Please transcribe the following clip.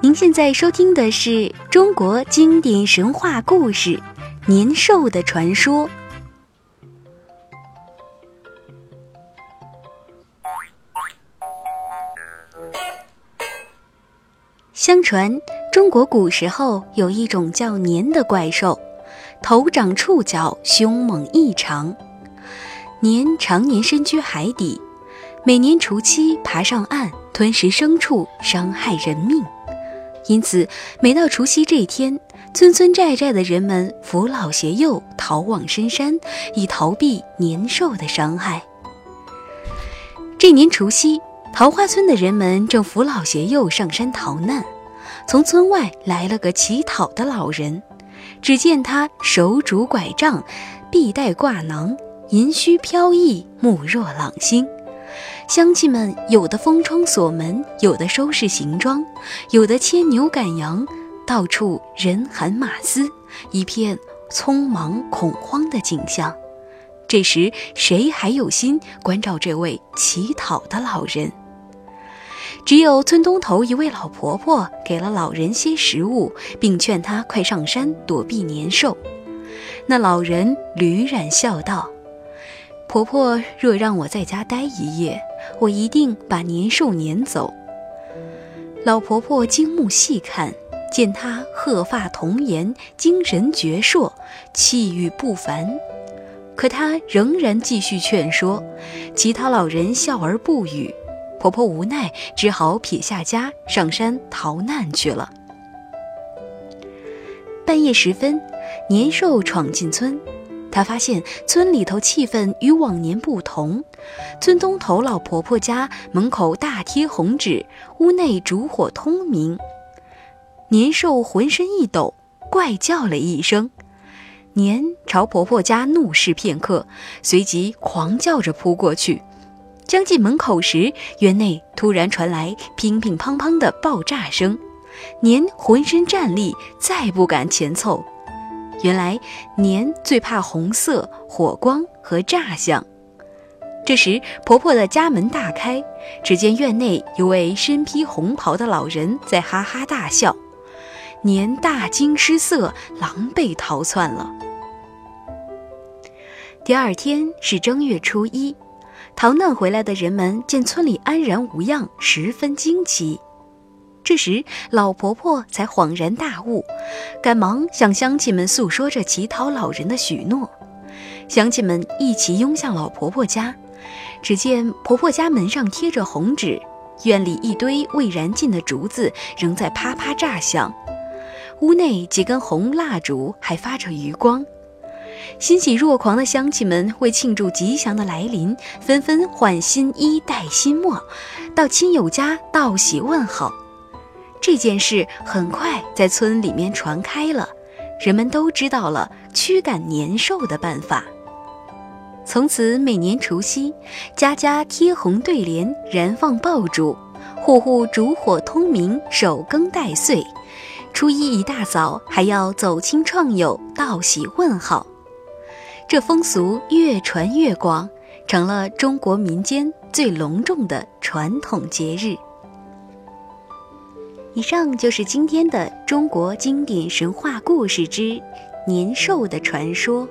您现在收听的是中国经典神话故事《年兽的传说》。相传，中国古时候有一种叫年的怪兽，头长触角，凶猛异常。年常年深居海底，每年除夕爬上岸，吞食牲畜，伤害人命。因此，每到除夕这一天，村村寨寨的人们扶老携幼逃往深山，以逃避年兽的伤害。这年除夕，桃花村的人们正扶老携幼上山逃难，从村外来了个乞讨的老人。只见他手拄拐杖，臂带挂囊，银须飘逸，目若朗星。乡亲们有的封窗锁门，有的收拾行装，有的牵牛赶羊，到处人喊马嘶，一片匆忙恐慌的景象。这时，谁还有心关照这位乞讨的老人？只有村东头一位老婆婆给了老人些食物，并劝他快上山躲避年兽。那老人屡然笑道。婆婆若让我在家待一夜，我一定把年兽撵走。老婆婆惊目细看，见他鹤发童颜，精神矍铄，气宇不凡。可她仍然继续劝说，其他老人笑而不语。婆婆无奈，只好撇下家，上山逃难去了。半夜时分，年兽闯进村。他发现村里头气氛与往年不同，村东头老婆婆家门口大贴红纸，屋内烛火通明。年兽浑身一抖，怪叫了一声，年朝婆婆家怒视片刻，随即狂叫着扑过去。将近门口时，园内突然传来乒乒乓乓的爆炸声，年浑身战栗，再不敢前凑。原来年最怕红色、火光和炸响。这时，婆婆的家门大开，只见院内有位身披红袍的老人在哈哈大笑。年大惊失色，狼狈逃窜了。第二天是正月初一，逃难回来的人们见村里安然无恙，十分惊奇。这时，老婆婆才恍然大悟，赶忙向乡亲们诉说着乞讨老人的许诺。乡亲们一齐拥向老婆婆家，只见婆婆家门上贴着红纸，院里一堆未燃尽的竹子仍在啪啪炸响，屋内几根红蜡烛还发着余光。欣喜若狂的乡亲们为庆祝吉祥的来临，纷纷换新衣、戴新墨，到亲友家道喜问好。这件事很快在村里面传开了，人们都知道了驱赶年兽的办法。从此每年除夕，家家贴红对联，燃放爆竹，户户烛火通明，守更待岁。初一一大早还要走亲串友，道喜问好。这风俗越传越广，成了中国民间最隆重的传统节日。以上就是今天的中国经典神话故事之年兽的传说。